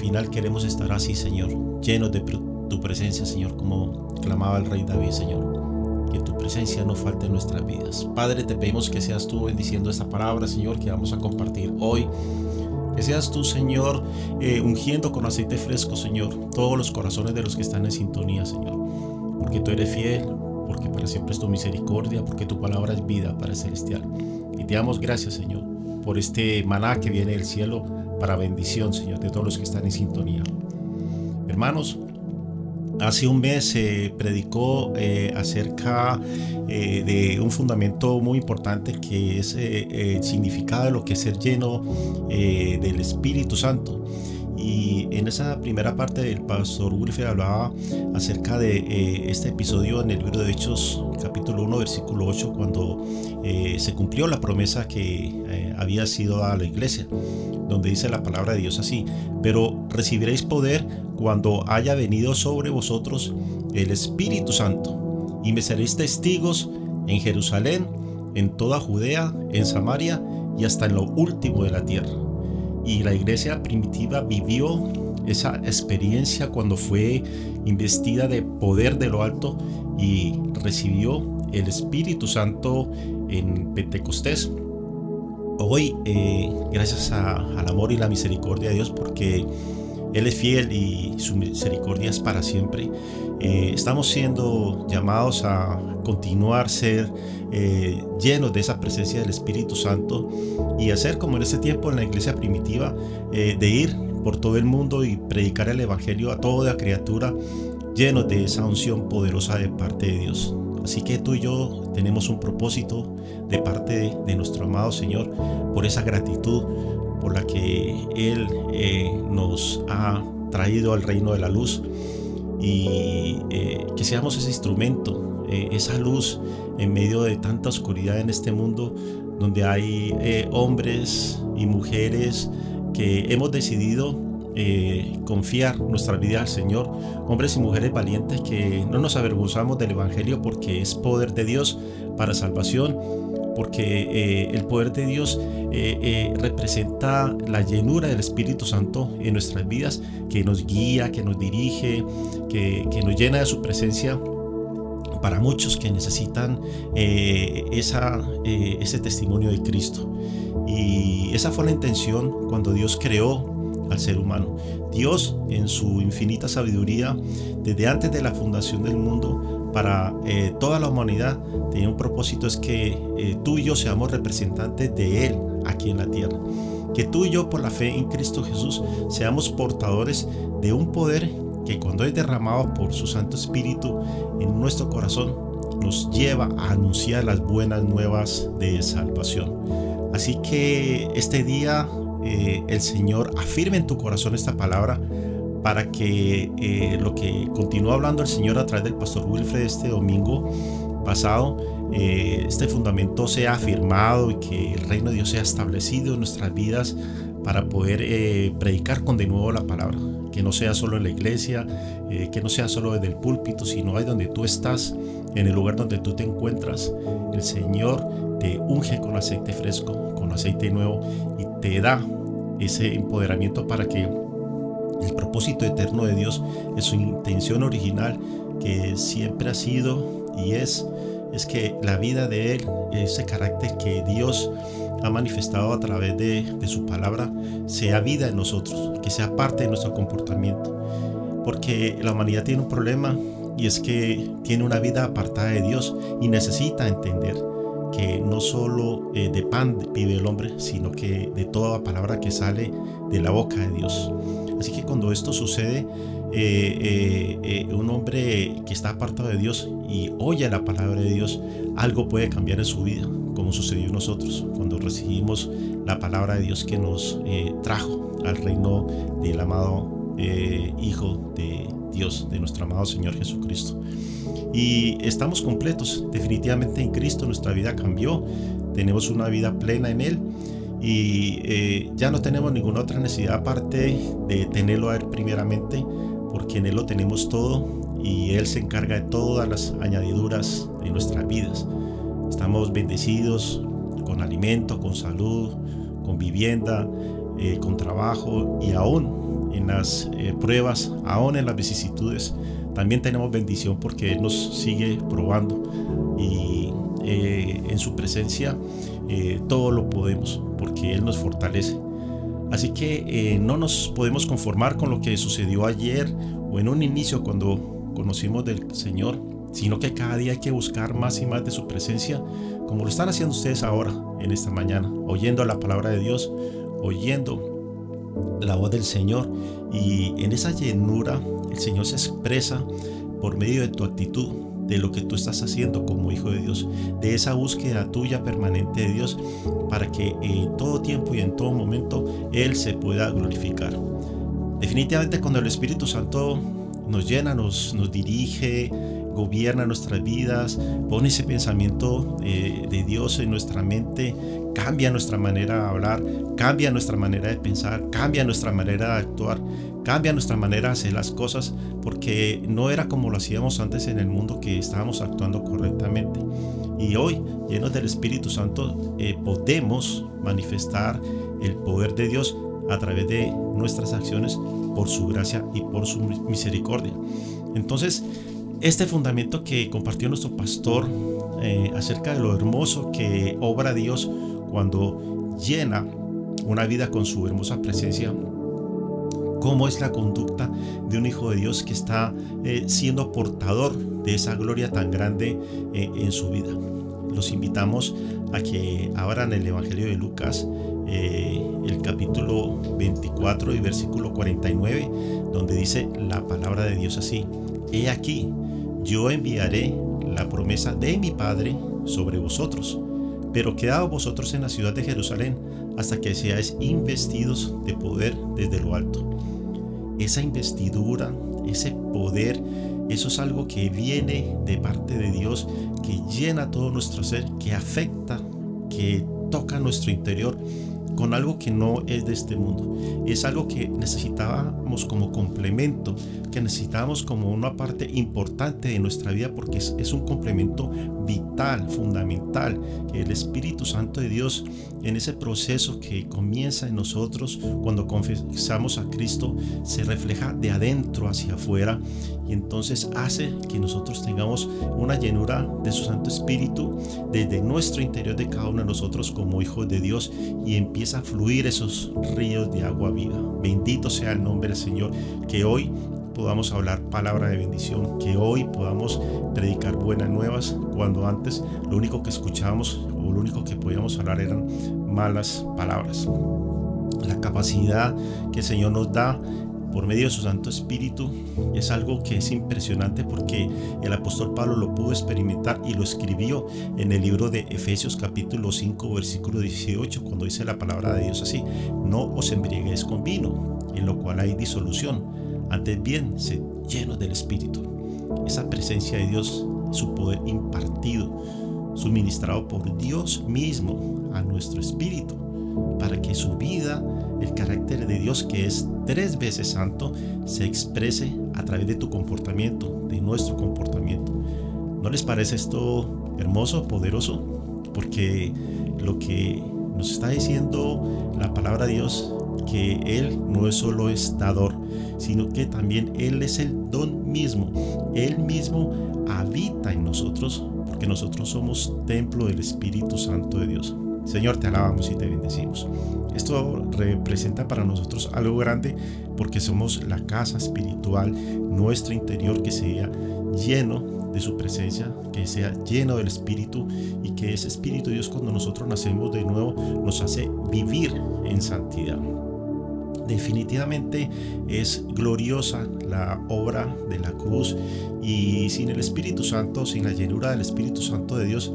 final queremos estar así, Señor. Llenos de tu presencia, Señor, como clamaba el rey David, Señor. Que tu presencia no falte en nuestras vidas. Padre, te pedimos que seas tú bendiciendo esta palabra, Señor, que vamos a compartir hoy. Que seas tú, Señor, eh, ungiendo con aceite fresco, Señor, todos los corazones de los que están en sintonía, Señor. Porque tú eres fiel, porque para siempre es tu misericordia, porque tu palabra es vida para celestial. Y te damos gracias, Señor, por este maná que viene del cielo para bendición, Señor, de todos los que están en sintonía. Hermanos, Hace un mes se predicó eh, acerca eh, de un fundamento muy importante que es eh, el significado de lo que es ser lleno del Espíritu Santo. Y en esa primera parte el pastor Wilfred hablaba acerca de este episodio en el libro de Hechos capítulo 1 versículo 8 cuando se cumplió la promesa que había sido a la iglesia donde dice la palabra de Dios así, pero recibiréis poder cuando haya venido sobre vosotros el Espíritu Santo, y me seréis testigos en Jerusalén, en toda Judea, en Samaria y hasta en lo último de la tierra. Y la iglesia primitiva vivió esa experiencia cuando fue investida de poder de lo alto y recibió el Espíritu Santo en Pentecostés. Hoy, eh, gracias al amor y la misericordia de Dios, porque él es fiel y su misericordia es para siempre. Eh, estamos siendo llamados a continuar ser eh, llenos de esa presencia del Espíritu Santo y hacer como en ese tiempo en la iglesia primitiva, eh, de ir por todo el mundo y predicar el Evangelio a toda criatura llenos de esa unción poderosa de parte de Dios. Así que tú y yo tenemos un propósito de parte de nuestro amado Señor por esa gratitud por la que Él nos ha traído al reino de la luz y eh, que seamos ese instrumento, eh, esa luz en medio de tanta oscuridad en este mundo donde hay hombres y mujeres que hemos decidido confiar nuestra vida al Señor, hombres y mujeres valientes que no nos avergonzamos del Evangelio porque es poder de Dios para salvación porque eh, el poder de Dios eh, eh, representa la llenura del Espíritu Santo en nuestras vidas, que nos guía, que nos dirige, que, nos llena de su presencia para muchos que necesitan ese testimonio de Cristo. Y esa fue la intención cuando Dios creó al ser humano. Dios en su infinita sabiduría, desde antes de la fundación del mundo, para eh, toda la humanidad tenía un propósito, es que eh, tú y yo seamos representantes de Él aquí en la tierra. Que tú y yo por la fe en Cristo Jesús seamos portadores de un poder que cuando es derramado por su Santo Espíritu en nuestro corazón, nos lleva a anunciar las buenas nuevas de salvación. Así que este día eh, el Señor afirme en tu corazón esta palabra para que eh, lo que continúa hablando el Señor a través del pastor Wilfred este domingo pasado, eh, este fundamento sea afirmado y que el reino de Dios sea establecido en nuestras vidas para poder eh, predicar con de nuevo la palabra. Que no sea solo en la iglesia, que no sea solo desde el púlpito, sino ahí donde tú estás, en el lugar donde tú te encuentras. El Señor te unge con aceite fresco, con aceite nuevo y te da ese empoderamiento para que el propósito eterno de Dios es su intención original que siempre ha sido y es es que la vida de Él, ese carácter que Dios ha manifestado a través de, su palabra, sea vida en nosotros, que sea parte de nuestro comportamiento. Porque la humanidad tiene un problema y es que tiene una vida apartada de Dios y necesita entender que no solo eh, de pan vive el hombre, sino que de toda palabra que sale de la boca de Dios. Así que cuando esto sucede, eh, eh, un hombre que está apartado de Dios y oye la palabra de Dios, algo puede cambiar en su vida, como sucedió nosotros cuando recibimos la palabra de Dios que nos trajo al reino del amado Hijo de Dios, de nuestro amado Señor Jesucristo y estamos completos. Definitivamente en Cristo nuestra vida cambió, tenemos una vida plena en Él y eh, ya no tenemos ninguna otra necesidad aparte de tenerlo a Él primeramente, porque en Él lo tenemos todo y Él se encarga de todas las añadiduras de nuestras vidas. Estamos bendecidos con alimento, con salud, con vivienda, eh, con trabajo y aún en las eh, pruebas, aún en las vicisitudes, también tenemos bendición porque Él nos sigue probando y en su presencia eh, todo lo podemos porque Él nos fortalece. Así que eh, no nos podemos conformar con lo que sucedió ayer o en un inicio cuando conocimos del Señor, sino que cada día hay que buscar más y más de su presencia, como lo están haciendo ustedes ahora, en esta mañana, oyendo la palabra de Dios, oyendo la voz del Señor y en esa llenura el Señor se expresa por medio de tu actitud, de lo que tú estás haciendo como hijo de Dios, de esa búsqueda tuya permanente de Dios para que en todo tiempo y en todo momento Él se pueda glorificar. Definitivamente cuando el Espíritu Santo nos llena, nos, nos dirige, gobierna nuestras vidas, pone ese pensamiento eh, de Dios en nuestra mente, cambia nuestra manera de hablar, cambia nuestra manera de pensar, cambia nuestra manera de actuar, cambia nuestra manera de hacer las cosas, porque no era como lo hacíamos antes en el mundo que estábamos actuando correctamente. Y hoy, llenos del Espíritu Santo, eh, podemos manifestar el poder de Dios a través de nuestras acciones por su gracia y por su misericordia. Entonces, este fundamento que compartió nuestro pastor eh, acerca de lo hermoso que obra Dios cuando llena una vida con su hermosa presencia, cómo es la conducta de un hijo de Dios que está eh, siendo portador de esa gloria tan grande eh, en su vida. Los invitamos a que abran el Evangelio de Lucas, el capítulo 24 y versículo 49, donde dice la palabra de Dios así. He aquí, yo enviaré la promesa de mi Padre sobre vosotros, pero quedaos vosotros en la ciudad de Jerusalén hasta que seáis investidos de poder desde lo alto. Esa investidura, ese poder, eso es algo que viene de parte de Dios, que llena todo nuestro ser, que afecta, que toca nuestro interior con algo que no es de este mundo. Es algo que necesitábamos como complemento, que necesitábamos como una parte importante de nuestra vida porque es, un complemento vital, fundamental, que el Espíritu Santo de Dios en ese proceso que comienza en nosotros cuando confesamos a Cristo se refleja de adentro hacia afuera y entonces hace que nosotros tengamos una llenura de su Santo Espíritu desde nuestro interior de cada uno de nosotros como hijos de Dios y empieza a fluir esos ríos de agua viva. Bendito sea el nombre del Señor, que hoy podamos hablar palabra de bendición, que hoy podamos predicar buenas nuevas cuando antes lo único que escuchábamos o lo único que podíamos hablar eran malas palabras. La capacidad que el Señor nos da por medio de su Santo Espíritu es algo que es impresionante porque el apóstol Pablo lo pudo experimentar y lo escribió en el libro de Efesios capítulo 5 versículo 18 cuando dice la palabra de Dios así, no os embriaguéis con vino, en lo cual hay disolución Antes bien, sed llenos del Espíritu. Esa presencia de Dios, su poder impartido, suministrado por Dios mismo a nuestro espíritu, para que su vida, el carácter de Dios que es tres veces santo, se exprese a través de tu comportamiento, de nuestro comportamiento. ¿No les parece esto hermoso, poderoso? Porque lo que nos está diciendo la palabra de Dios, que Él no es solo es dador, sino que también Él es el don mismo. Él mismo habita en nosotros, porque nosotros somos templo del Espíritu Santo de Dios. Señor, te alabamos y te bendecimos. Esto representa para nosotros algo grande porque somos la casa espiritual, nuestro interior que sea lleno de su presencia, que sea lleno del Espíritu y que ese Espíritu Dios cuando nosotros nacemos de nuevo nos hace vivir en santidad. Definitivamente es gloriosa la obra de la cruz y sin el Espíritu Santo, sin la llenura del Espíritu Santo de Dios,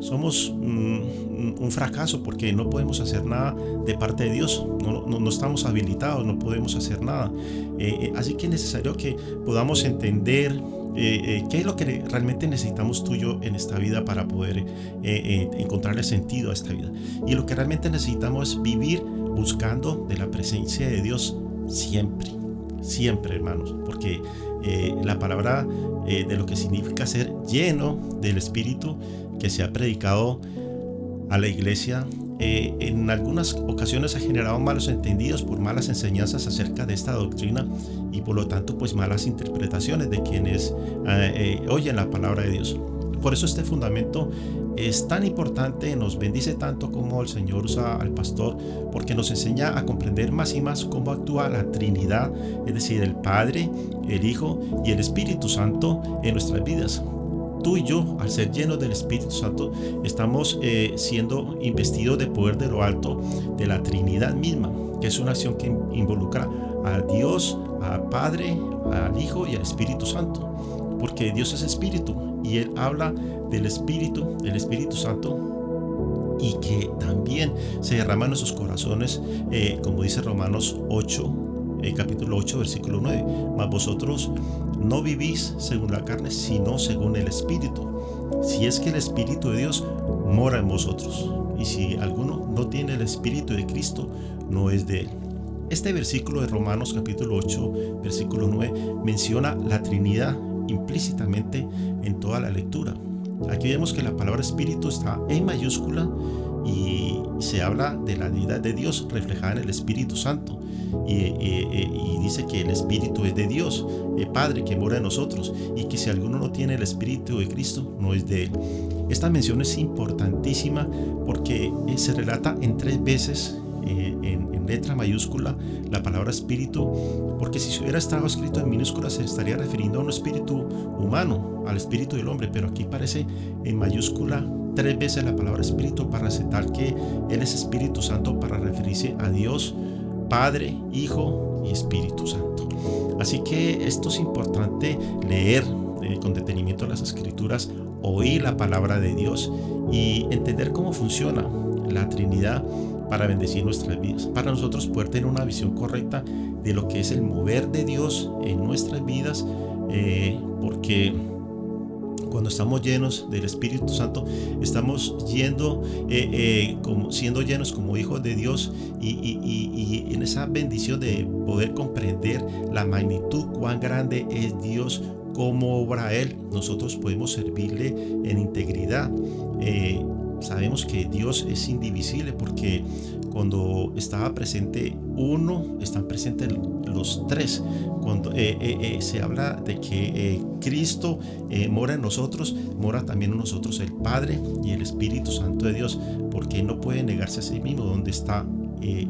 somos mm, un fracaso porque no podemos hacer nada de parte de Dios, no, no, estamos habilitados, no podemos hacer nada. Eh, eh, así que es necesario que podamos entender eh, qué es lo que realmente necesitamos tú y yo en esta vida para poder encontrarle sentido a esta vida. Y lo que realmente necesitamos es vivir buscando de la presencia de Dios siempre, siempre hermanos, porque la palabra de lo que significa ser lleno del Espíritu que se ha predicado a la iglesia eh, en algunas ocasiones ha generado malos entendidos por malas enseñanzas acerca de esta doctrina y por lo tanto pues malas interpretaciones de quienes eh, eh, oyen la palabra de Dios. Por eso este fundamento es tan importante, nos bendice tanto como el Señor usa al pastor, porque nos enseña a comprender más y más cómo actúa la Trinidad, es decir, el Padre, el Hijo y el Espíritu Santo en nuestras vidas tú y yo, al ser llenos del Espíritu Santo, estamos eh, siendo investidos de poder de lo alto, de la Trinidad misma, que es una acción que involucra a Dios, al Padre, al Hijo y al Espíritu Santo. Porque Dios es Espíritu y Él habla del Espíritu, del Espíritu Santo, y que también se derrama en nuestros corazones, eh, como dice Romanos 8, eh, capítulo 8, versículo 9. Mas vosotros no vivís según la carne, sino según el Espíritu. Si es que el Espíritu de Dios mora en vosotros. Y si alguno no tiene el Espíritu de Cristo, no es de él. Este versículo de Romanos capítulo 8, versículo 9, menciona la Trinidad implícitamente en toda la lectura. Aquí vemos que la palabra Espíritu está en mayúscula y se habla de la deidad de Dios reflejada en el Espíritu Santo. Y, dice que el Espíritu es de Dios, el Padre que mora en nosotros, y que si alguno no tiene el Espíritu de Cristo, no es de Él. Esta mención es importantísima porque eh, se relata en tres veces eh, en, letra mayúscula la palabra espíritu, porque si hubiera estado escrito en minúscula se estaría refiriendo a un espíritu humano, al espíritu del hombre, pero aquí parece en mayúscula tres veces la palabra espíritu para resaltar que Él es Espíritu Santo para referirse a Dios, Padre, Hijo y Espíritu Santo. Así que esto es importante leer eh, con detenimiento las escrituras, oír la palabra de Dios y entender cómo funciona la Trinidad para bendecir nuestras vidas, para nosotros poder tener una visión correcta de lo que es el mover de Dios en nuestras vidas, eh, porque cuando estamos llenos del Espíritu Santo, estamos eh, eh, siendo llenos como hijos de Dios y, en esa bendición de poder comprender la magnitud, cuán grande es Dios, cómo obra Él, nosotros podemos servirle en integridad. Sabemos que Dios es indivisible porque cuando estaba presente uno, están presentes los tres. Cuando eh, eh, eh, se habla de que Cristo mora en nosotros, mora también en nosotros el Padre y el Espíritu Santo de Dios, porque no puede negarse a sí mismo. Donde está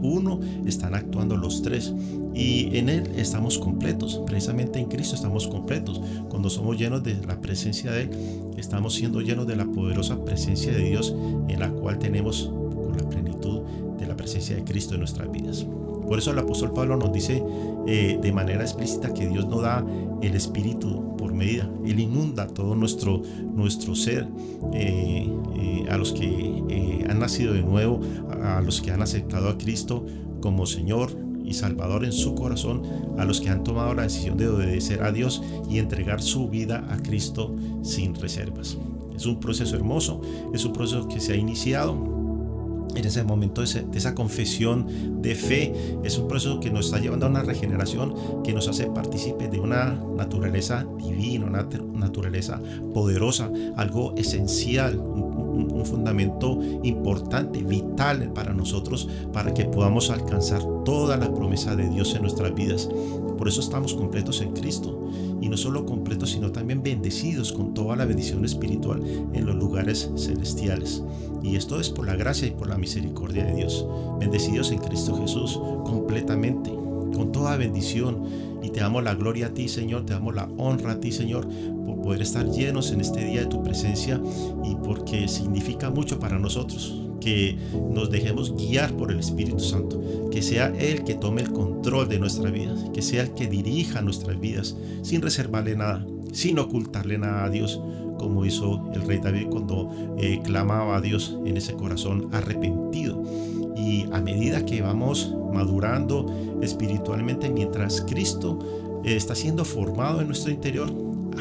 uno, están actuando los tres. Y en Él estamos completos. Precisamente en Cristo estamos completos. Cuando somos llenos de la presencia de Él, estamos siendo llenos de la poderosa presencia de Dios en la cual tenemos con la plenitud de la presencia de Cristo en nuestras vidas. Por eso el apóstol Pablo nos dice eh, de manera explícita que Dios no da el Espíritu medida. Él inunda todo nuestro, nuestro ser eh, eh, a los que han nacido de nuevo, a los que han aceptado a Cristo como Señor y Salvador en su corazón a los que han tomado la decisión de obedecer a Dios y entregar su vida a Cristo sin reservas. Es un proceso hermoso, es un proceso que se ha iniciado en ese momento de, esa confesión de fe. Es un proceso que nos está llevando a una regeneración que nos hace partícipes de una naturaleza divina, una naturaleza poderosa, algo esencial, un, un fundamento importante, vital para nosotros, para que podamos alcanzar toda la promesa de Dios en nuestras vidas. Por eso estamos completos en Cristo. Y no solo completos, sino también bendecidos con toda la bendición espiritual en los lugares celestiales. Y esto es por la gracia y por la misericordia de Dios. Bendecidos en Cristo Jesús completamente, con toda bendición. Y te damos la gloria a ti, Señor, te damos la honra a ti, Señor, por poder estar llenos en este día de tu presencia y porque significa mucho para nosotros que nos dejemos guiar por el Espíritu Santo, que sea Él que tome el control de nuestra vida, que sea el que dirija nuestras vidas, sin reservarle nada, sin ocultarle nada a Dios, como hizo el rey David cuando eh, clamaba a Dios en ese corazón arrepentido. Y a medida que vamos madurando espiritualmente, mientras Cristo eh, está siendo formado en nuestro interior,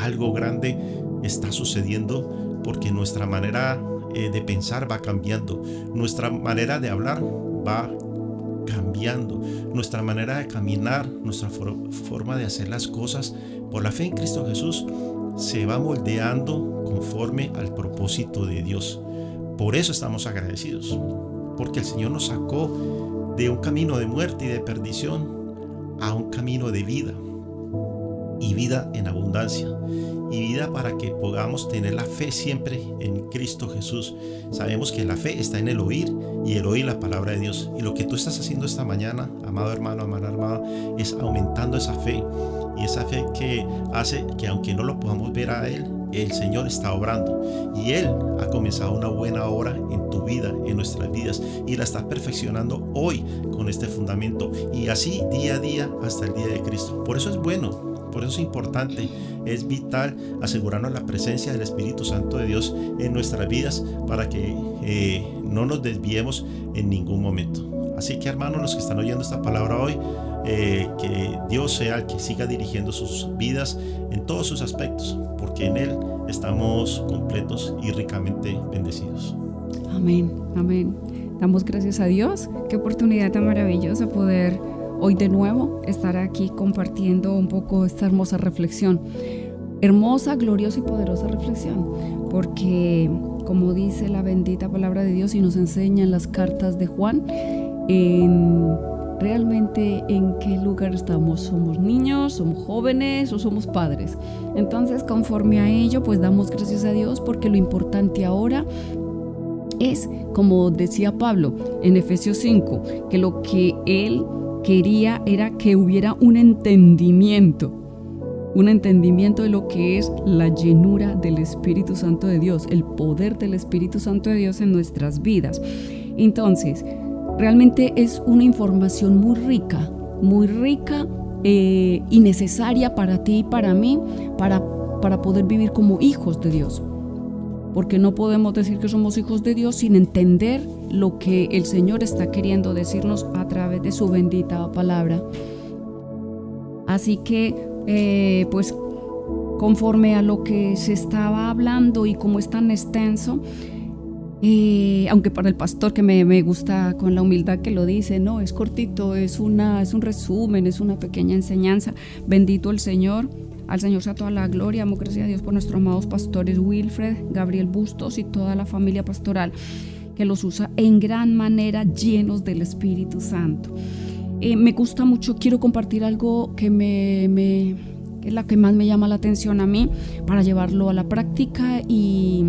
algo grande está sucediendo porque nuestra manera eh, de pensar va cambiando, nuestra manera de hablar va cambiando, nuestra manera de caminar, nuestra forma de hacer las cosas por la fe en Cristo Jesús se va moldeando conforme al propósito de Dios. Por eso estamos agradecidos, porque el Señor nos sacó de un camino de muerte y de perdición a un camino de vida y vida en abundancia y vida para que podamos tener la fe siempre en Cristo Jesús. Sabemos que la fe está en el oír y el oír la palabra de Dios. Y lo que tú estás haciendo esta mañana, amado hermano, amada hermana, es aumentando esa fe. Y esa fe que hace que aunque no lo podamos ver a Él, el Señor está obrando. Y Él ha comenzado una buena obra en tu vida, en nuestras vidas. Y la está perfeccionando hoy con este fundamento. Y así día a día hasta el día de Cristo. Por eso es bueno por eso es importante, es vital asegurarnos la presencia del Espíritu Santo de Dios en nuestras vidas para que eh, no nos desviemos en ningún momento. Así que hermanos, los que están oyendo esta palabra hoy, eh, que Dios sea el que siga dirigiendo sus vidas en todos sus aspectos, porque en Él estamos completos y ricamente bendecidos. Amén, amén. Damos gracias a Dios. Qué oportunidad tan maravillosa poder hoy de nuevo estar aquí compartiendo un poco esta hermosa reflexión. Hermosa, gloriosa y poderosa reflexión, porque como dice la bendita palabra de Dios y nos enseñan las cartas de Juan, en realmente en qué lugar estamos. ¿Somos niños, somos jóvenes o somos padres? Entonces, conforme a ello, pues damos gracias a Dios porque lo importante ahora es, como decía Pablo en Efesios 5, que lo que Él quería era que hubiera un entendimiento, un entendimiento de lo que es la llenura del Espíritu Santo de Dios, el poder del Espíritu Santo de Dios en nuestras vidas. Entonces, realmente es una información muy rica, muy rica eh, y necesaria para ti y para mí, para, para poder vivir como hijos de Dios porque no podemos decir que somos hijos de Dios sin entender lo que el Señor está queriendo decirnos a través de su bendita palabra. Así que, eh, pues, conforme a lo que se estaba hablando y como es tan extenso, eh, aunque para el pastor que me, me, gusta con la humildad que lo dice, no, es cortito, es, una, es un resumen, es una pequeña enseñanza. Bendito el Señor al Señor sea toda la gloria, amo gracias a Dios por nuestros amados pastores Wilfred, Gabriel Bustos y toda la familia pastoral que los usa en gran manera llenos del Espíritu Santo. Eh, me gusta mucho, quiero compartir algo que me, me es la que más me llama la atención a mí para llevarlo a la práctica y,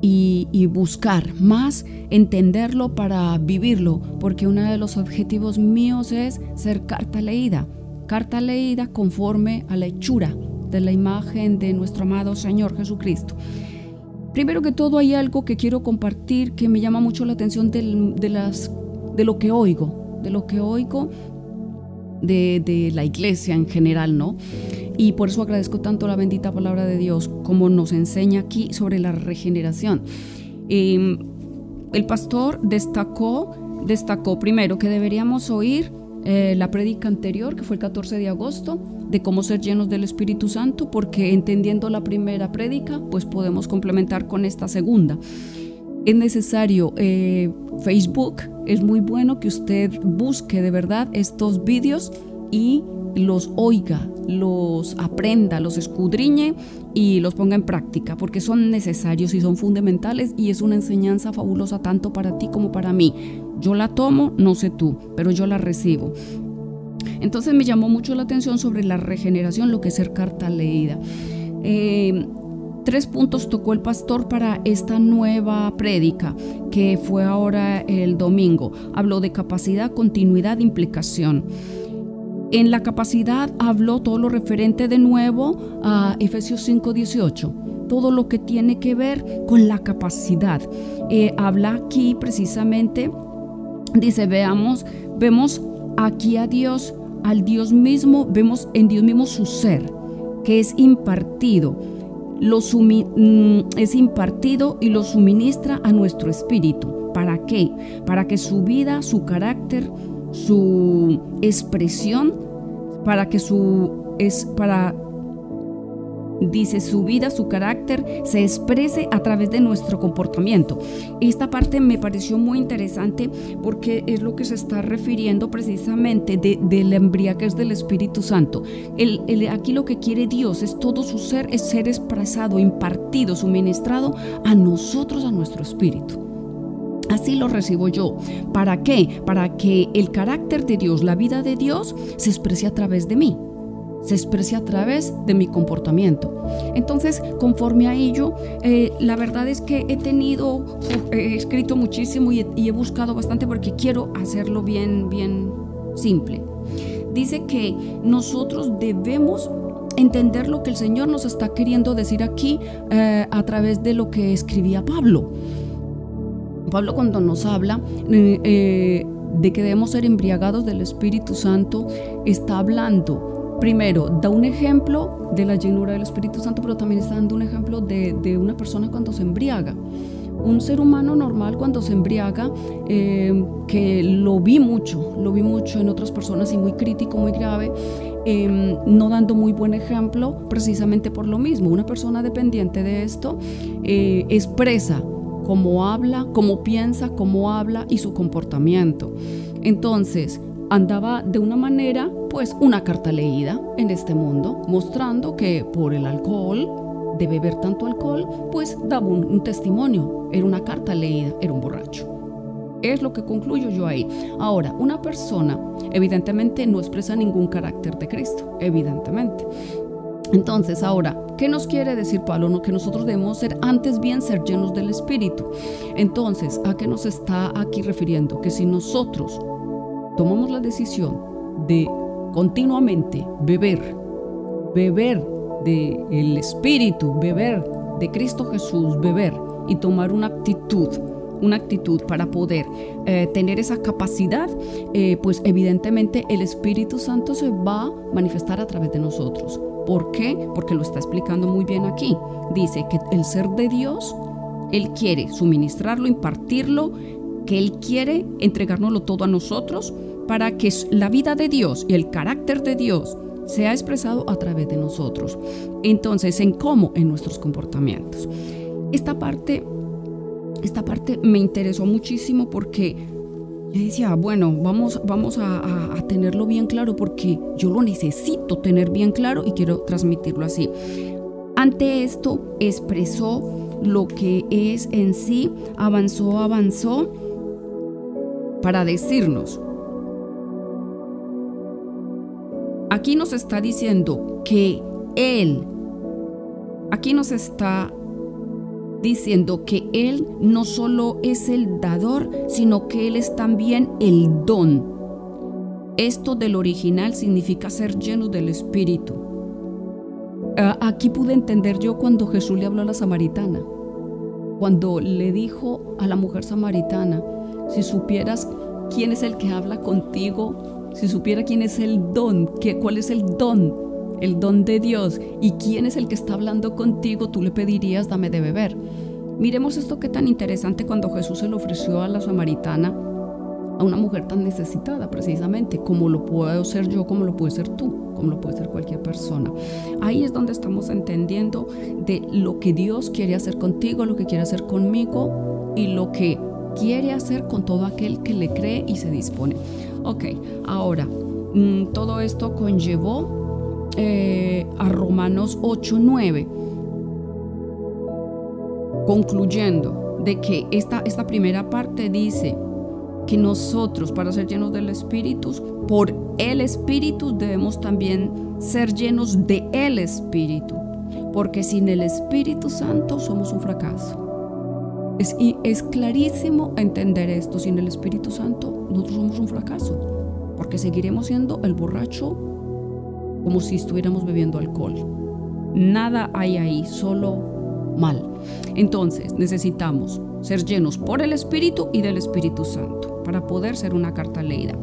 y, buscar más, entenderlo para vivirlo, porque uno de los objetivos míos es ser carta leída carta leída conforme a la hechura de la imagen de nuestro amado Señor Jesucristo. Primero que todo hay algo que quiero compartir que me llama mucho la atención de, las, de lo que oigo, de lo que oigo de, la iglesia en general, ¿no? Y por eso agradezco tanto la bendita palabra de Dios como nos enseña aquí sobre la regeneración. Em, el pastor destacó, destacó primero que deberíamos oír eh, la prédica anterior, que fue el 14 de agosto, de cómo ser llenos del Espíritu Santo, porque entendiendo la primera prédica, pues podemos complementar con esta segunda. Es necesario eh, Facebook, es muy bueno que usted busque de verdad estos vídeos y los oiga, los aprenda, los escudriñe y los ponga en práctica, porque son necesarios y son fundamentales y es una enseñanza fabulosa tanto para ti como para mí. Yo la tomo, no sé tú, pero yo la recibo. Entonces me llamó mucho la atención sobre la regeneración, lo que es ser carta leída. Eh, tres puntos tocó el pastor para esta nueva prédica, que fue ahora el domingo. Habló de capacidad, continuidad, implicación. En la capacidad habló todo lo referente de nuevo a Efesios 5:18, todo lo que tiene que ver con la capacidad. Eh, habla aquí precisamente, dice, veamos, vemos aquí a Dios, al Dios mismo, vemos en Dios mismo su ser, que es impartido. Lo mm, es impartido y lo suministra a nuestro espíritu. ¿Para qué? Para que su vida, su carácter, su expresión, para que su es para dice su vida, su carácter se exprese a través de nuestro comportamiento. Esta parte me pareció muy interesante porque es lo que se está refiriendo precisamente de, de la embriaguez del Espíritu Santo. El, aquí lo que quiere Dios es todo su ser, es ser expresado, impartido, suministrado a nosotros, a nuestro espíritu. Así lo recibo yo. ¿Para qué? Para que el carácter de Dios, la vida de Dios, se exprese a través de mí se exprese a través de mi comportamiento. Entonces, conforme a ello, eh, la verdad es que he tenido, he escrito muchísimo y he, buscado bastante porque quiero hacerlo bien, bien simple. Dice que nosotros debemos entender lo que el Señor nos está queriendo decir aquí eh, a través de lo que escribía Pablo. Pablo cuando nos habla eh, eh, de que debemos ser embriagados del Espíritu Santo, está hablando, primero, da un ejemplo de la llenura del Espíritu Santo, pero también está dando un ejemplo de, una persona cuando se embriaga. Un ser humano normal cuando se embriaga, eh, que lo vi mucho, lo vi mucho en otras personas y muy crítico, muy grave, no dando muy buen ejemplo precisamente por lo mismo. Una persona dependiente de esto expresa cómo habla, cómo piensa, cómo habla y su comportamiento. Entonces, andaba de una manera, pues una carta leída en este mundo, mostrando que por el alcohol, de beber tanto alcohol, pues daba un, testimonio, era una carta leída, era un borracho. Es lo que concluyo yo ahí. Ahora, una persona evidentemente no expresa ningún carácter de Cristo, evidentemente. Entonces, ahora, ¿qué nos quiere decir Pablo? que nosotros debemos ser antes bien ser llenos del Espíritu. Entonces, ¿a qué nos está aquí refiriendo? Que si nosotros tomamos la decisión de continuamente beber, beber del Espíritu, beber de Cristo Jesús, beber y tomar una actitud una actitud para poder eh, tener esa capacidad, eh, pues evidentemente el Espíritu Santo se va a manifestar a través de nosotros. ¿Por qué? Porque lo está explicando muy bien aquí. Dice que el ser de Dios, Él quiere suministrarlo, impartirlo, que Él quiere entregárnoslo todo a nosotros para que la vida de Dios y el carácter de Dios sea expresado a través de nosotros. Entonces, ¿en cómo? En nuestros comportamientos. Esta parte esta parte me interesó muchísimo porque yo decía, bueno, vamos, vamos a, tenerlo bien claro porque yo lo necesito tener bien claro y quiero transmitirlo así. Ante esto expresó lo que es en sí, avanzó, avanzó para decirnos, aquí nos está diciendo que Él, aquí nos está diciendo que Él no solo es el dador, sino que Él es también el don. Esto del original significa ser lleno del Espíritu. Ah, aquí pude entender yo cuando Jesús le habló a la samaritana, cuando le dijo a la mujer samaritana, si supieras quién es el que habla contigo, si supiera quién es el don, qué, cuál es el don el don de Dios y quién es el que está hablando contigo, tú le pedirías, dame de beber. Miremos esto que tan interesante cuando Jesús se lo ofreció a la samaritana. a una mujer tan necesitada precisamente, como lo puedo ser yo, como lo puede ser tú, como lo puede ser cualquier persona. Ahí es donde estamos entendiendo de lo que Dios quiere hacer contigo, lo que quiere hacer conmigo y lo que quiere hacer con todo aquel que le cree y se dispone. Ok, ahora, mm, todo esto conllevó eh, a Romanos 8:9, concluyendo de que esta, esta primera parte dice, que nosotros para ser llenos del Espíritu, por el Espíritu debemos también ser llenos de el Espíritu, porque sin el Espíritu Santo somos un fracaso. Y es clarísimo entender esto, sin el Espíritu Santo nosotros somos un fracaso, porque seguiremos siendo el borracho como si estuviéramos bebiendo alcohol. Nada hay ahí, solo mal. Entonces necesitamos ser llenos por el Espíritu y del Espíritu Santo para poder ser una carta leída.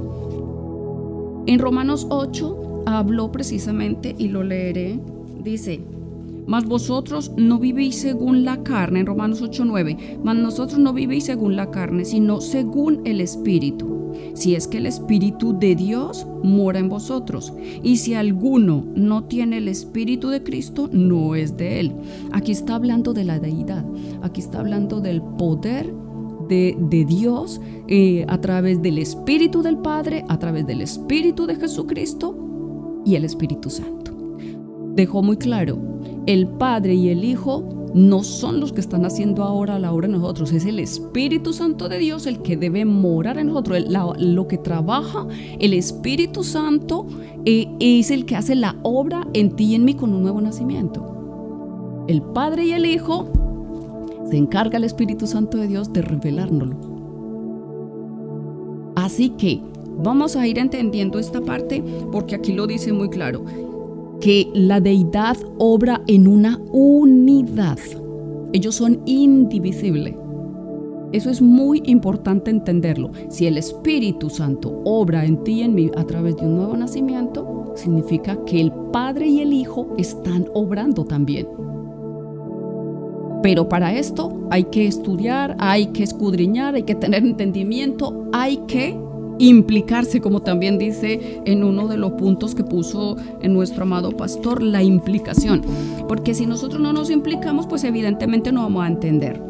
En Romanos 8 habló precisamente, y lo leeré, dice, mas vosotros no vivís según la carne, en Romanos 8:9, mas nosotros no vivís según la carne, sino según el Espíritu. Si es que el Espíritu de Dios mora en vosotros, y si alguno no tiene el Espíritu de Cristo, no es de él. Aquí está hablando de la deidad, aquí está hablando del poder de, Dios eh, a través del Espíritu del Padre, a través del Espíritu de Jesucristo y el Espíritu Santo. Dejó muy claro, el Padre y el Hijo no son los que están haciendo ahora la obra en nosotros, es el Espíritu Santo de Dios el que debe morar en nosotros. lo que trabaja el Espíritu Santo eh, es el que hace la obra en ti y en mí con un nuevo nacimiento. El Padre y el Hijo se encarga el Espíritu Santo de Dios de revelárnoslo. Así que vamos a ir entendiendo esta parte porque aquí lo dice muy claro, que la deidad obra en una unidad. Ellos son indivisibles. Eso es muy importante entenderlo. Si el Espíritu Santo obra en ti y en mí a través de un nuevo nacimiento, significa que el Padre y el Hijo están obrando también. Pero para esto hay que estudiar, hay que escudriñar, hay que tener entendimiento, hay que implicarse, como también dice en uno de los puntos que puso en nuestro amado pastor, la implicación. Porque si nosotros no nos implicamos, pues evidentemente no vamos a entender.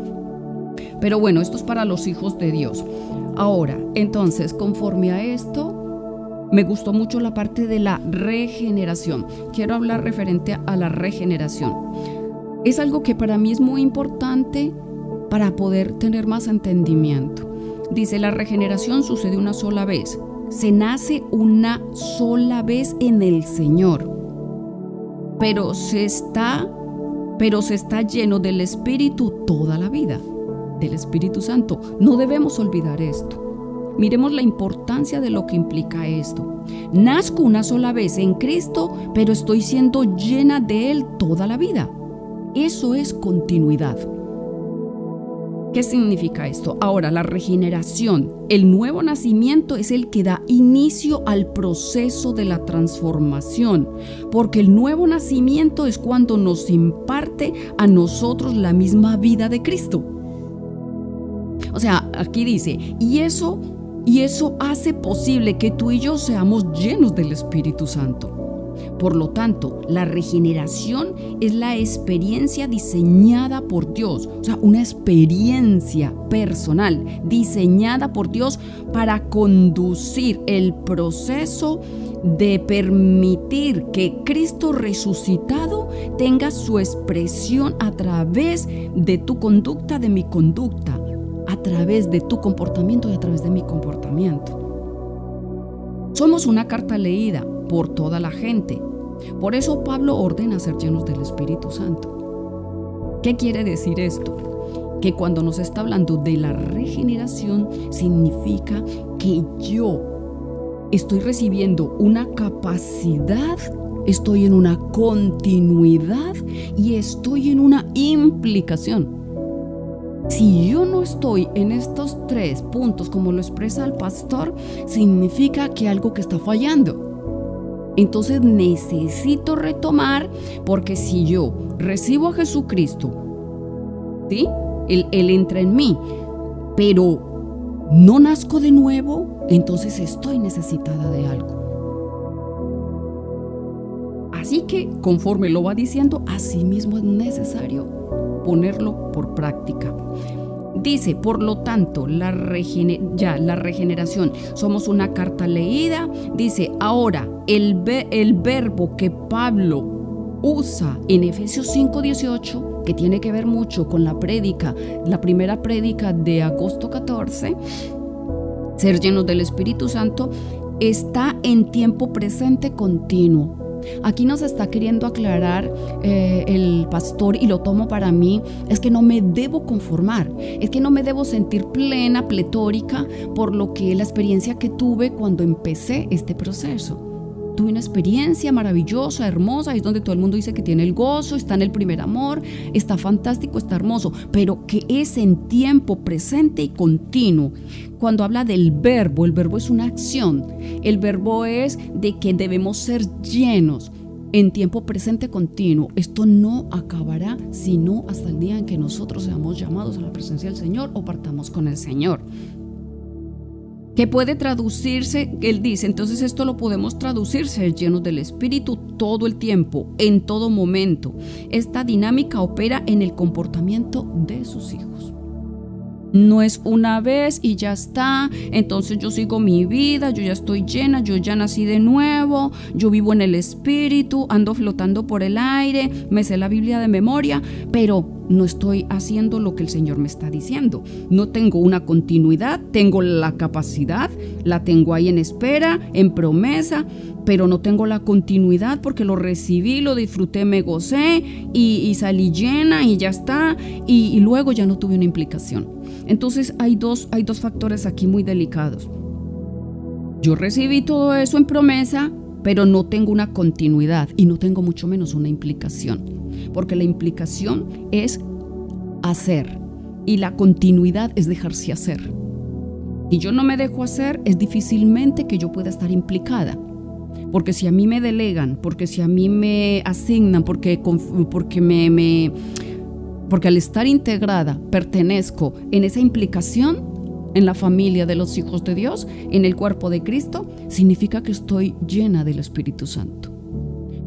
Pero bueno, esto es para los hijos de Dios. Ahora, entonces, conforme a esto, me gustó mucho la parte de la regeneración. Quiero hablar referente a la regeneración es algo que para mí es muy importante para poder tener más entendimiento. Dice, la regeneración sucede una sola vez. Se nace una sola vez en el Señor. Pero se está pero se está lleno del Espíritu toda la vida, del Espíritu Santo. No debemos olvidar esto. Miremos la importancia de lo que implica esto. Nazco una sola vez en Cristo, pero estoy siendo llena de Él toda la vida. Eso es continuidad. ¿Qué significa esto? Ahora, la regeneración, el nuevo nacimiento es el que da inicio al proceso de la transformación, porque el nuevo nacimiento es cuando nos imparte a nosotros la misma vida de Cristo. O sea, aquí dice, y eso y eso hace posible que tú y yo seamos llenos del Espíritu Santo. Por lo tanto, la regeneración es la experiencia diseñada por Dios, o sea, una experiencia personal diseñada por Dios para conducir el proceso de permitir que Cristo resucitado tenga su expresión a través de tu conducta, de mi conducta, a través de tu comportamiento y a través de mi comportamiento. Somos una carta leída por toda la gente. Por eso Pablo ordena ser llenos del Espíritu Santo. ¿Qué quiere decir esto? Que cuando nos está hablando de la regeneración significa que yo estoy recibiendo una capacidad, estoy en una continuidad y estoy en una implicación. Si yo no estoy en estos tres puntos como lo expresa el pastor, significa que algo que está fallando. Entonces necesito retomar porque si yo recibo a Jesucristo, ¿sí? Él, entra en mí, pero no nazco de nuevo, entonces estoy necesitada de algo. Así que, conforme lo va diciendo, así mismo es necesario ponerlo por práctica. Dice, por lo tanto, la ya la regeneración, somos una carta leída. Dice, ahora el, verbo que Pablo usa en Efesios 5:18, que tiene que ver mucho con la prédica, la primera prédica de agosto 14, ser llenos del Espíritu Santo, está en tiempo presente continuo. Aquí nos está queriendo aclarar eh, el pastor y lo tomo para mí, es que no me debo conformar, es que no me debo sentir plena, pletórica por lo que la experiencia que tuve cuando empecé este proceso tuve una experiencia maravillosa, hermosa, es donde todo el mundo dice que tiene el gozo, está en el primer amor, está fantástico, está hermoso, pero que es en tiempo presente y continuo. Cuando habla del verbo, el verbo es una acción, el verbo es de que debemos ser llenos en tiempo presente continuo. Esto no acabará sino hasta el día en que nosotros seamos llamados a la presencia del Señor o partamos con el Señor que puede traducirse, él dice, entonces esto lo podemos traducir, ser llenos del Espíritu todo el tiempo, en todo momento. Esta dinámica opera en el comportamiento de sus hijos. No es una vez y ya está, entonces yo sigo mi vida, yo ya estoy llena, yo ya nací de nuevo, yo vivo en el Espíritu, ando flotando por el aire, me sé la Biblia de memoria, pero no estoy haciendo lo que el Señor me está diciendo. No tengo una continuidad, tengo la capacidad, la tengo ahí en espera, en promesa, pero no tengo la continuidad porque lo recibí, lo disfruté, me gocé y, salí llena y ya está, y, y, luego ya no tuve una implicación. Entonces hay dos, hay dos factores aquí muy delicados. Yo recibí todo eso en promesa, pero no tengo una continuidad y no tengo mucho menos una implicación, porque la implicación es hacer y la continuidad es dejarse hacer. Y yo no me dejo hacer, es difícilmente que yo pueda estar implicada. Porque si a mí me delegan, porque si a mí me asignan, porque, porque me, me porque al estar integrada pertenezco en esa implicación, en la familia de los hijos de Dios, en el cuerpo de Cristo, significa que estoy llena del Espíritu Santo.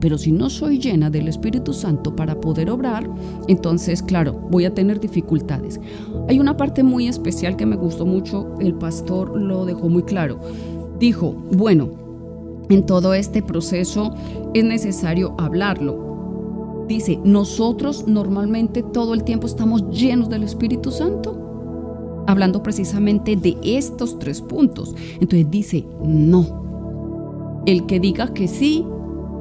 Pero si no soy llena del Espíritu Santo para poder obrar, entonces, claro, voy a tener dificultades. Hay una parte muy especial que me gustó mucho, el pastor lo dejó muy claro. Dijo, bueno, en todo este proceso es necesario hablarlo. Dice, nosotros normalmente todo el tiempo estamos llenos del Espíritu Santo hablando precisamente de estos tres puntos. Entonces dice, no. El que diga que sí,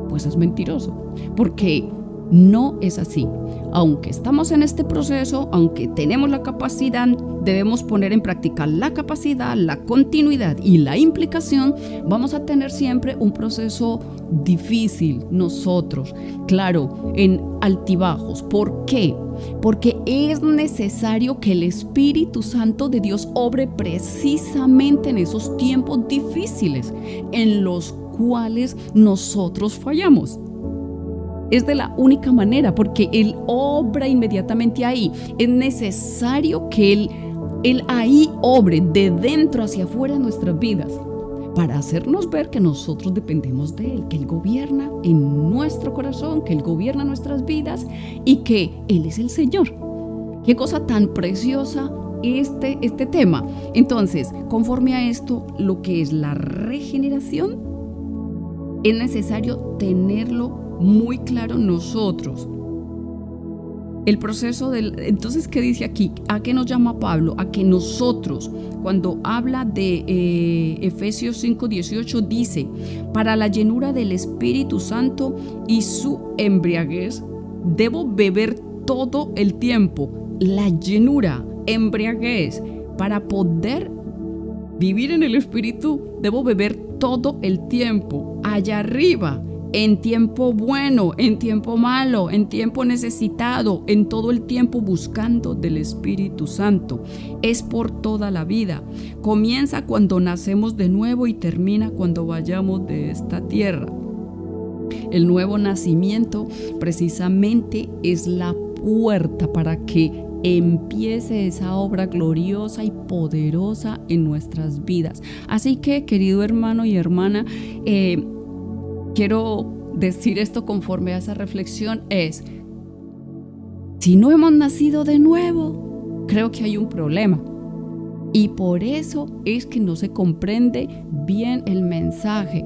pues es mentiroso, porque no es así. Aunque estamos en este proceso, aunque tenemos la capacidad, debemos poner en práctica la capacidad, la continuidad y la implicación, vamos a tener siempre un proceso difícil nosotros, claro, en altibajos. ¿Por qué? Porque es necesario que el Espíritu Santo de Dios obre precisamente en esos tiempos difíciles en los cuales nosotros fallamos. Es de la única manera, porque Él obra inmediatamente ahí. Es necesario que Él, él ahí obre de dentro hacia afuera en nuestras vidas para hacernos ver que nosotros dependemos de Él, que Él gobierna en nuestro corazón, que Él gobierna nuestras vidas y que Él es el Señor. Qué cosa tan preciosa este, este tema. Entonces, conforme a esto, lo que es la regeneración, es necesario tenerlo muy claro nosotros. El proceso del... Entonces, ¿qué dice aquí? ¿A qué nos llama Pablo? A que nosotros, cuando habla de eh, Efesios 5:18, dice, para la llenura del Espíritu Santo y su embriaguez, debo beber todo el tiempo. La llenura, embriaguez, para poder vivir en el Espíritu, debo beber todo el tiempo. Allá arriba en tiempo bueno, en tiempo malo, en tiempo necesitado, en todo el tiempo buscando del Espíritu Santo. Es por toda la vida. Comienza cuando nacemos de nuevo y termina cuando vayamos de esta tierra. El nuevo nacimiento precisamente es la puerta para que empiece esa obra gloriosa y poderosa en nuestras vidas. Así que, querido hermano y hermana, eh, quiero decir esto conforme a esa reflexión es, si no hemos nacido de nuevo, creo que hay un problema. Y por eso es que no se comprende bien el mensaje.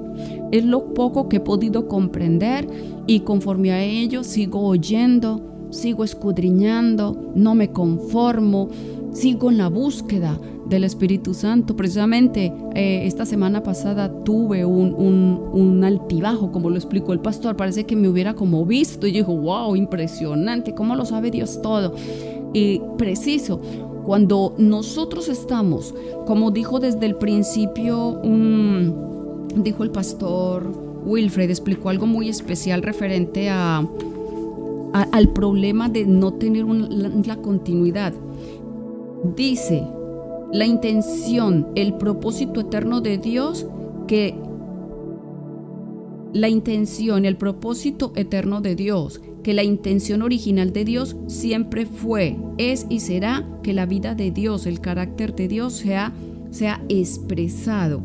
Es lo poco que he podido comprender y conforme a ello sigo oyendo, sigo escudriñando, no me conformo, sigo en la búsqueda del Espíritu Santo. Precisamente eh, esta semana pasada tuve un, un, altibajo, como lo explicó el pastor. Parece que me hubiera como visto y dijo, wow, impresionante, ¿cómo lo sabe Dios todo? Y preciso, cuando nosotros estamos, como dijo desde el principio, dijo el pastor Wilfred, explicó algo muy especial referente a, al problema de no tener la continuidad. Dice, la intención, el propósito eterno de Dios que la intención, el propósito eterno de Dios, que la intención original de Dios siempre fue, es y será que la vida de Dios, el carácter de Dios sea, sea expresado.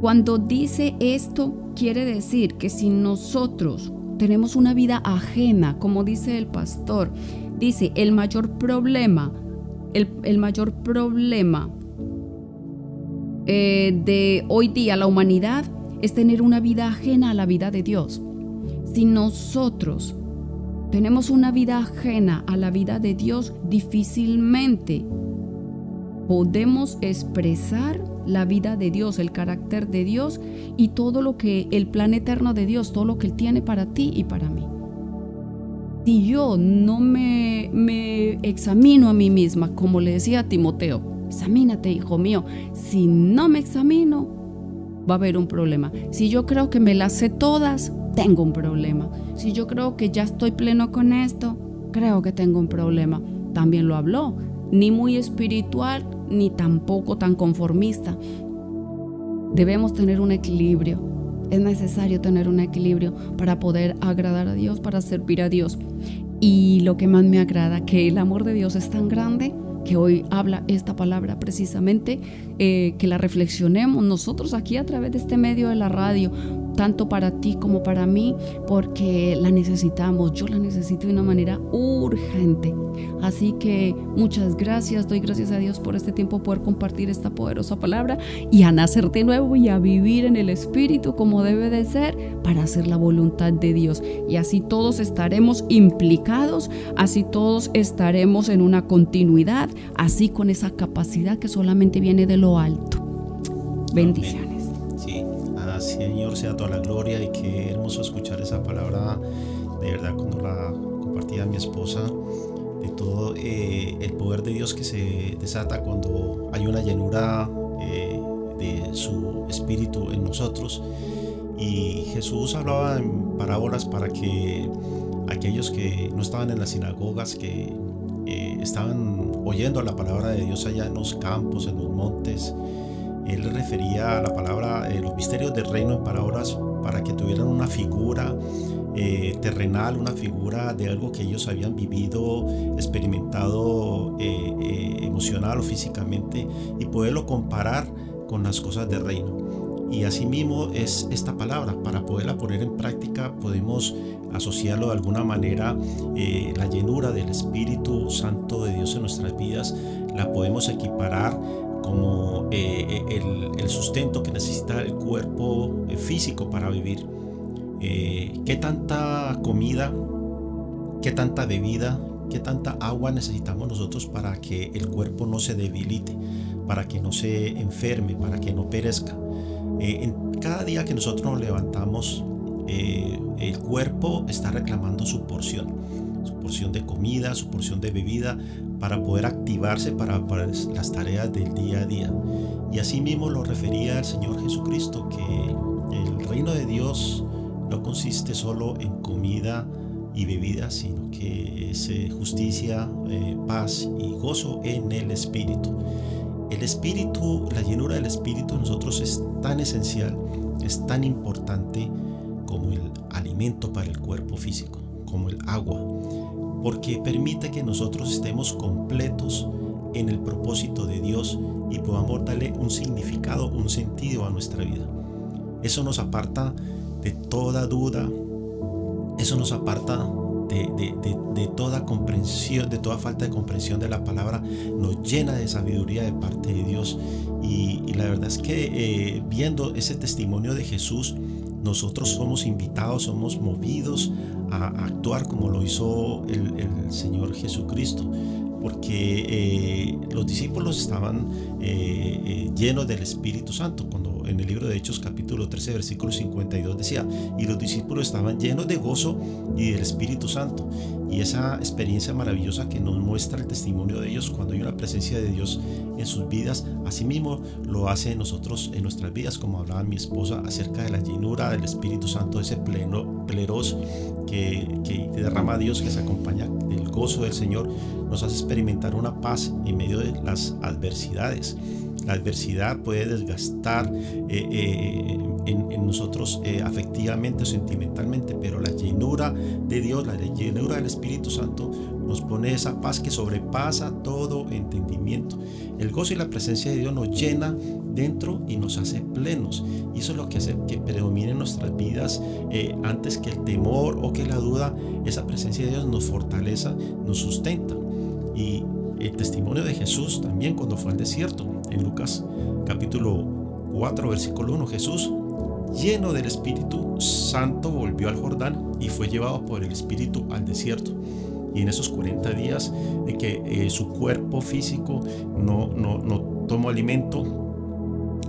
Cuando dice esto, quiere decir que si nosotros tenemos una vida ajena, como dice el pastor, dice, el mayor problema el, mayor problema eh, de hoy día la humanidad es tener una vida ajena a la vida de Dios. Si nosotros tenemos una vida ajena a la vida de Dios, difícilmente podemos expresar la vida de Dios, el carácter de Dios y todo lo que el plan eterno de Dios, todo lo que Él tiene para ti y para mí si yo no me, me examino a mí misma, como le decía a Timoteo, examínate, hijo mío, si no me examino, va a haber un problema. Si yo creo que me las sé todas, tengo un problema. Si yo creo que ya estoy pleno con esto, creo que tengo un problema. También lo habló, ni muy espiritual, ni tampoco tan conformista. Debemos tener un equilibrio es necesario tener un equilibrio para poder agradar a Dios, para servir a Dios. Y lo que más me agrada, que el amor de Dios es tan grande que hoy habla esta palabra precisamente, eh, que la reflexionemos nosotros aquí a través de este medio de la radio, tanto para ti como para mí, porque la necesitamos, yo la necesito de una manera urgente. Así que muchas gracias, doy gracias a Dios por este tiempo poder compartir esta poderosa palabra y a nacer de nuevo y a vivir en el Espíritu como debe de ser para hacer la voluntad de Dios. Y así todos estaremos implicados, así todos estaremos en una continuidad, así con esa capacidad que solamente viene de lo alto. Bendiciones. Señor sea toda la gloria y qué hermoso escuchar esa palabra de verdad cuando la compartía mi esposa de todo eh, el poder de Dios que se desata cuando hay una llenura eh, de su espíritu en nosotros. Y Jesús hablaba en parábolas para que aquellos que no estaban en las sinagogas que eh, estaban oyendo la palabra de Dios allá en los campos, en los montes, él refería a la palabra, eh, los misterios del reino en palabras para que tuvieran una figura eh, terrenal, una figura de algo que ellos habían vivido, experimentado eh, emocional o físicamente y poderlo comparar con las cosas del reino. Y asimismo es esta palabra, para poderla poner en práctica podemos asociarlo de alguna manera, la llenura del Espíritu Santo de Dios en nuestras vidas, la podemos equiparar como eh, el, sustento que necesita el cuerpo eh, físico para vivir. Eh, ¿Qué tanta comida, qué tanta bebida, qué tanta agua necesitamos nosotros para que el cuerpo no se debilite, para que no se enferme, para que no perezca? en cada día que nosotros nos levantamos, el cuerpo está reclamando su porción su porción de comida, su porción de bebida, para poder activarse para, las tareas del día a día. Y así mismo lo refería el Señor Jesucristo, que el reino de Dios no consiste solo en comida y bebida, sino que es eh, justicia, eh, paz y gozo en el Espíritu. El Espíritu, la llenura del Espíritu en nosotros es tan esencial, es tan importante como el alimento para el cuerpo físico, como el agua. Porque permite que nosotros estemos completos en el propósito de Dios y podamos darle un significado, un sentido a nuestra vida. Eso nos aparta de toda duda, eso nos aparta de, toda comprensión, de toda falta de comprensión de la palabra, nos llena de sabiduría de parte de Dios. Y, la verdad es que eh, viendo ese testimonio de Jesús, nosotros somos invitados, somos movidos a, actuar como lo hizo el, Señor Jesucristo porque eh, los discípulos estaban eh, llenos del Espíritu Santo. Cuando en el libro de Hechos capítulo 13 versículo 52 decía, y los discípulos estaban llenos de gozo y del Espíritu Santo. Y esa experiencia maravillosa que nos muestra el testimonio de ellos cuando hay una presencia de Dios en sus vidas, asimismo lo hace nosotros en nuestras vidas, como hablaba mi esposa acerca de la llenura del Espíritu Santo, ese pleno, pleros que, que derrama Dios, que se acompaña del gozo del Señor, nos hace experimentar una paz en medio de las adversidades. La adversidad puede desgastar eh, eh, en, nosotros eh, afectivamente o sentimentalmente, pero la llenura de Dios, la llenura del Espíritu Santo nos pone esa paz que sobrepasa todo entendimiento. El gozo y la presencia de Dios nos llena dentro y nos hace plenos. Y eso es lo que hace que predomine en nuestras vidas antes que el temor o que la duda. Esa presencia de Dios nos fortaleza, nos sustenta. Y el testimonio de Jesús también cuando fue al desierto. En Lucas capítulo 4, versículo 1, Jesús, lleno del Espíritu Santo, volvió al Jordán y fue llevado por el Espíritu al desierto. Y en esos 40 días en que eh, su cuerpo físico no, no, no tomó alimento,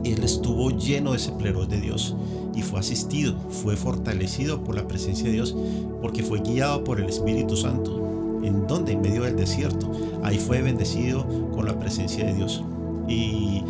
él estuvo lleno de ese plerón de Dios y fue asistido, fue fortalecido por la presencia de Dios, porque fue guiado por el Espíritu Santo. ¿En donde En medio del desierto. Ahí fue bendecido con la presencia de Dios. Y,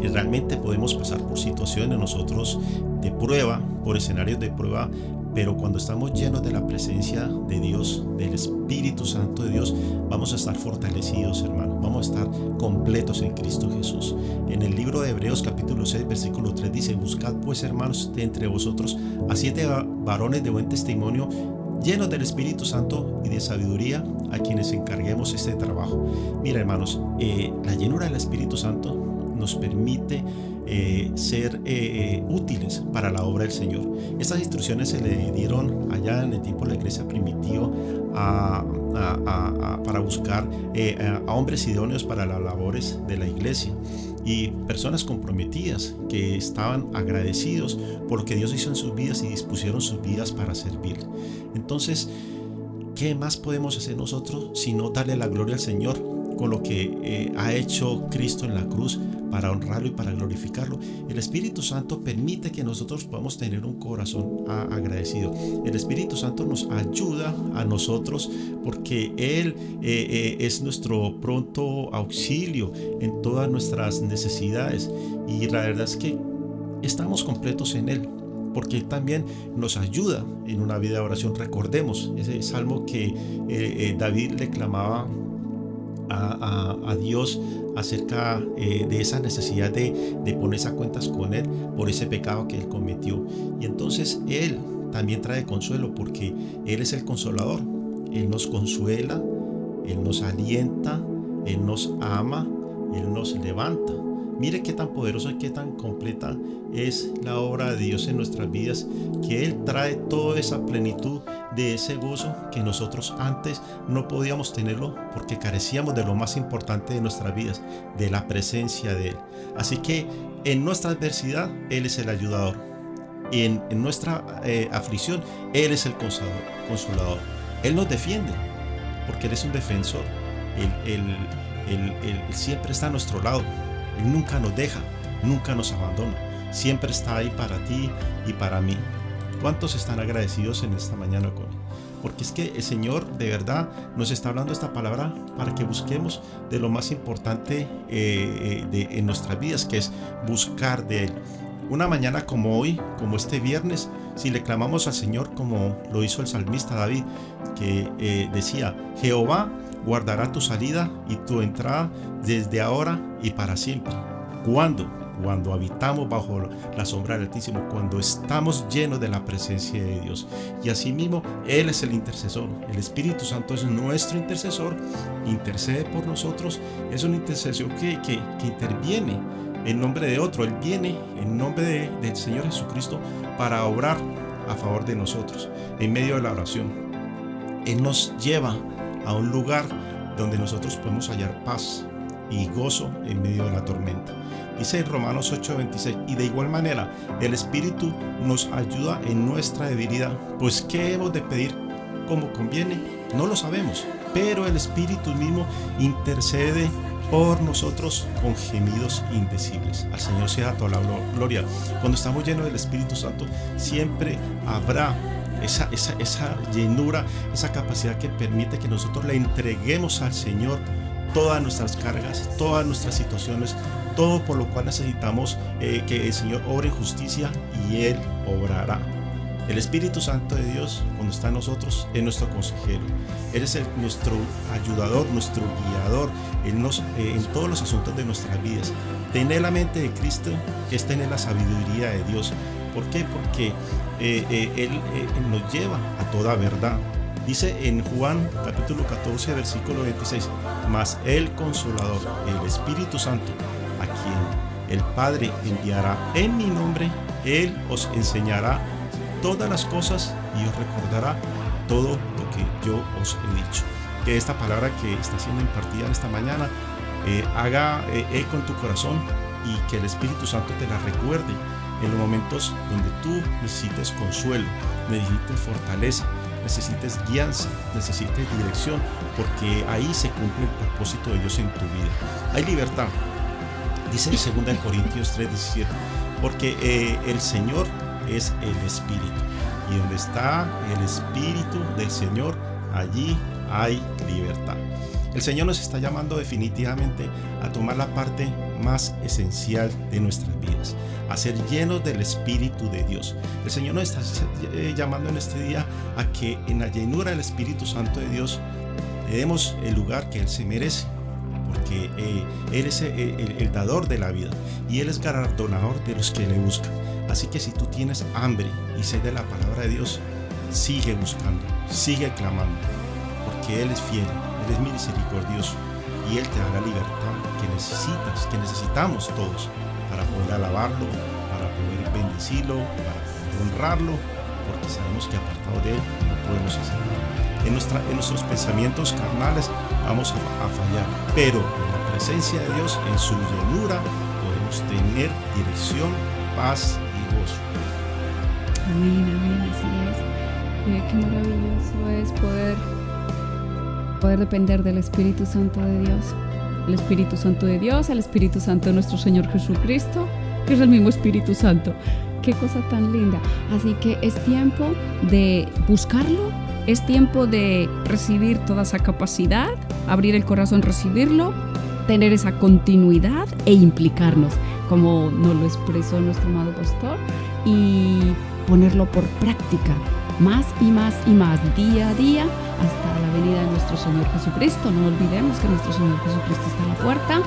realmente podemos pasar por situaciones nosotros de prueba, por escenarios de prueba, pero cuando estamos llenos de la presencia de Dios, del Espíritu Santo de Dios, vamos a estar fortalecidos, hermanos. Vamos a estar completos en Cristo Jesús. En el libro de Hebreos capítulo 6, versículo 3 dice, buscad pues, hermanos, de entre vosotros a siete varones de buen testimonio llenos del Espíritu Santo y de sabiduría a quienes encarguemos este trabajo. Mira hermanos, eh, la llenura del Espíritu Santo nos permite eh, ser eh, útiles para la obra del Señor. Estas instrucciones se le dieron allá en el tiempo de la iglesia primitiva para buscar a hombres idóneos para las labores de la iglesia y personas comprometidas que estaban agradecidos por lo que Dios hizo en sus vidas y dispusieron sus vidas para servir. Entonces, ¿qué más podemos hacer nosotros sino darle la gloria al Señor con lo que eh, ha hecho Cristo en la cruz para honrarlo y para glorificarlo. El Espíritu Santo permite que nosotros podamos tener un corazón agradecido. El Espíritu Santo nos ayuda a nosotros porque Él eh, eh, es nuestro pronto auxilio en todas nuestras necesidades. Y la verdad es que estamos completos en Él porque Él también nos ayuda en una vida de oración. Recordemos ese salmo que David le clamaba a, Dios acerca eh, de esa necesidad de, de ponerse a cuentas con Él por ese pecado que Él cometió. Y entonces Él también trae consuelo porque Él es el consolador. Él nos consuela, Él nos alienta, Él nos ama, Él nos levanta. Mire qué tan poderosa y qué tan completa es la obra de Dios en nuestras vidas, que Él trae toda esa plenitud de ese gozo que nosotros antes no podíamos tenerlo porque carecíamos de lo más importante de nuestras vidas, de la presencia de Él. Así que en nuestra adversidad Él es el ayudador. Y en, nuestra eh, aflicción Él es el consolador. Él nos defiende porque Él es un defensor. Él siempre está a nuestro lado nunca nos deja, nunca nos abandona. Siempre está ahí para ti y para mí. ¿Cuántos están agradecidos en esta mañana con Porque es que el Señor de verdad nos está hablando esta palabra para que busquemos de lo más importante eh, de, en nuestras vidas, que es buscar de Él. Una mañana como hoy, como este viernes, si le clamamos al Señor como lo hizo el salmista David, que eh, decía, Jehová guardará tu salida y tu entrada desde ahora y para siempre. ¿Cuándo? cuando habitamos bajo la sombra del Altísimo, cuando estamos llenos de la presencia de Dios. Y asimismo, Él es el intercesor. El Espíritu Santo es nuestro intercesor, intercede por nosotros. Es un intercesor que, que, interviene en nombre de otro. Él viene en nombre del Señor Jesucristo para obrar a favor de nosotros en medio de la oración. Él nos lleva a un lugar donde nosotros podemos hallar paz y gozo en medio de la tormenta. Dice en Romanos 8:26, y de igual manera el Espíritu nos ayuda en nuestra debilidad, pues ¿qué hemos de pedir como conviene? No lo sabemos, pero el Espíritu mismo intercede por nosotros con gemidos indecibles. Al Señor sea toda la gloria. Cuando estamos llenos del Espíritu Santo, siempre habrá esa, esa, esa llenura, esa capacidad que permite que nosotros le entreguemos al Señor todas nuestras cargas, todas nuestras situaciones, todo por lo cual necesitamos eh, que el Señor obre justicia y Él obrará. El Espíritu Santo de Dios, cuando está en nosotros, es nuestro consejero. Él es nuestro ayudador, nuestro guiador en, eh, en todos los asuntos de nuestras vidas. Tener la mente de Cristo es tener la sabiduría de Dios. ¿Por qué? Porque eh, eh, él, nos lleva a toda verdad. Dice en Juan capítulo 14, versículo 26, mas el consolador, el Espíritu Santo, a quien el Padre enviará en mi nombre, Él os enseñará todas las cosas y os recordará todo lo que yo os he dicho. Que esta palabra que está siendo impartida en esta mañana eh, haga eco en tu corazón y que el Espíritu Santo te la recuerde en los momentos donde tú necesites consuelo, necesites fortaleza, necesites guianza, necesites dirección, porque ahí se cumple el propósito de Dios en tu vida. Hay libertad. Dice en 2 Corintios 3:17, porque eh, el Señor es el Espíritu. Y donde está el Espíritu del Señor, allí hay libertad. El Señor nos está llamando definitivamente a tomar la parte más esencial de nuestras vidas, a ser llenos del Espíritu de Dios. El Señor nos está eh, llamando en este día a que en la llenura del Espíritu Santo de Dios le demos el lugar que Él se merece, porque eh, Él es eh, el, dador de la vida y Él es galardonador de los que le buscan. Así que si tú tienes hambre y sed de la palabra de Dios, sigue buscando, sigue clamando, porque Él es fiel es misericordioso y Él te da la libertad que necesitas, que necesitamos todos para poder alabarlo, para poder bendecirlo, para poder honrarlo, porque sabemos que apartado de Él no podemos hacer nada. En, nuestros pensamientos carnales vamos a, fallar, pero en la presencia de Dios, en su llenura, podemos tener dirección, paz y gozo. Amén, amén, así es. qué maravilloso es poder poder depender del Espíritu Santo de Dios. El Espíritu Santo de Dios, el Espíritu Santo de nuestro Señor Jesucristo, que es el mismo Espíritu Santo. Qué cosa tan linda. Así que es tiempo de buscarlo, es tiempo de recibir toda esa capacidad, abrir el corazón, recibirlo, tener esa continuidad e implicarnos, como nos lo expresó nuestro amado pastor, y ponerlo por práctica, más y más y más, día a día, hasta la venida de nuestro Señor Jesucristo. No olvidemos que nuestro Señor Jesucristo está a la puerta.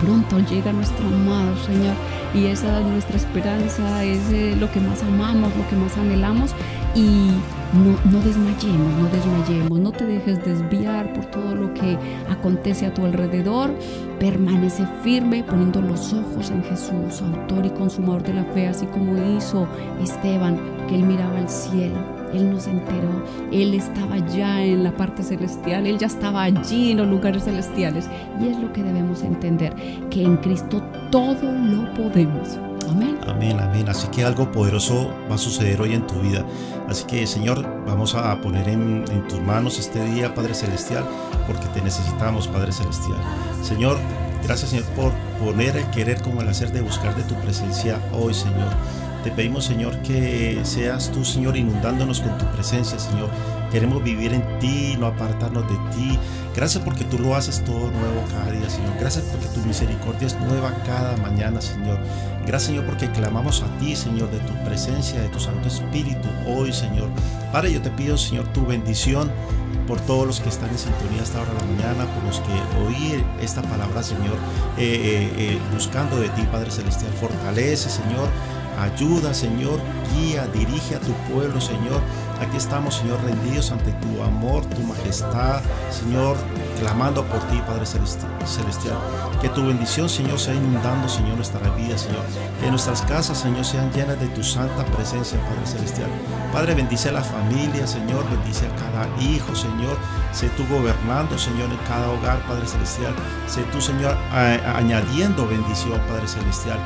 Pronto llega nuestro amado Señor y esa es nuestra esperanza, es eh, lo que más amamos, lo que más anhelamos y no, no, desmayemos, no desmayemos, no te dejes desviar por todo lo que acontece a tu alrededor, permanece firme poniendo los ojos en Jesús, autor y consumador de la fe, así como hizo Esteban, que él miraba al cielo él nos enteró, Él estaba ya en la parte celestial, Él ya estaba allí en los lugares celestiales. Y es lo que debemos entender, que en Cristo todo lo podemos. Amén. Amén, amén. Así que algo poderoso va a suceder hoy en tu vida. Así que, Señor, vamos a poner en, en, tus manos este día, Padre Celestial, porque te necesitamos, Padre Celestial. Señor, gracias, Señor, por poner el querer como el hacer de buscar de tu presencia hoy, Señor. Te pedimos, Señor, que seas tú, Señor, inundándonos con tu presencia, Señor. Queremos vivir en ti, no apartarnos de ti. Gracias porque tú lo haces todo nuevo cada día, Señor. Gracias porque tu misericordia es nueva cada mañana, Señor. Gracias, Señor, porque clamamos a ti, Señor, de tu presencia, de tu Santo Espíritu hoy, Señor. Padre, yo te pido, Señor, tu bendición por todos los que están en sintonía hasta ahora de la mañana, por los que oír esta palabra, Señor, eh, eh, buscando de ti, Padre Celestial. Fortalece, Señor, ayuda, Señor, guía, dirige a tu pueblo, Señor. Aquí estamos, Señor, rendidos ante tu amor, tu majestad, Señor, clamando por ti, Padre Celestial. Que tu bendición, Señor, sea inundando, Señor, nuestra vida, Señor. Que nuestras casas, Señor, sean llenas de tu santa presencia, Padre Celestial. Padre, bendice a la familia, Señor, bendice a cada hijo, Señor. Sé tú gobernando, Señor, en cada hogar, Padre Celestial. Sé tú, Señor, añadiendo bendición, Padre Celestial,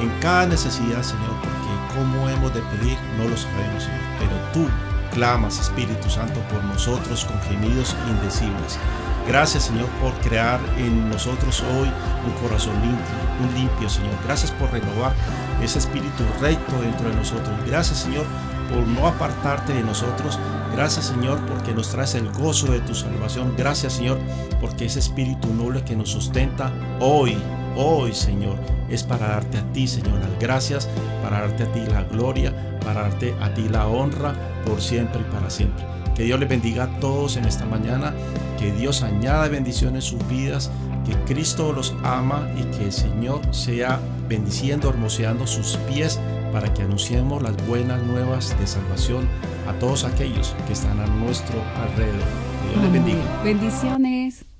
en cada necesidad, Señor, porque cómo hemos de pedir, no lo sabemos, Señor. Pero tú clamas, Espíritu Santo, por nosotros con gemidos indecibles. Gracias, Señor, por crear en nosotros hoy un corazón limpio, un limpio, Señor. Gracias por renovar ese espíritu recto dentro de nosotros. Gracias, Señor, por no apartarte de nosotros. Gracias, Señor, porque nos traes el gozo de tu salvación. Gracias, Señor, porque ese espíritu noble que nos sustenta hoy, hoy, Señor, es para darte a ti, Señor, las gracias, para darte a ti la gloria, para darte a ti la honra por siempre y para siempre. Que Dios les bendiga a todos en esta mañana, que Dios añada bendiciones en sus vidas, que Cristo los ama y que el Señor sea bendiciendo, hermoseando sus pies para que anunciemos las buenas nuevas de salvación a todos aquellos que están a nuestro alrededor. Que Dios les bendiga. Bendiciones.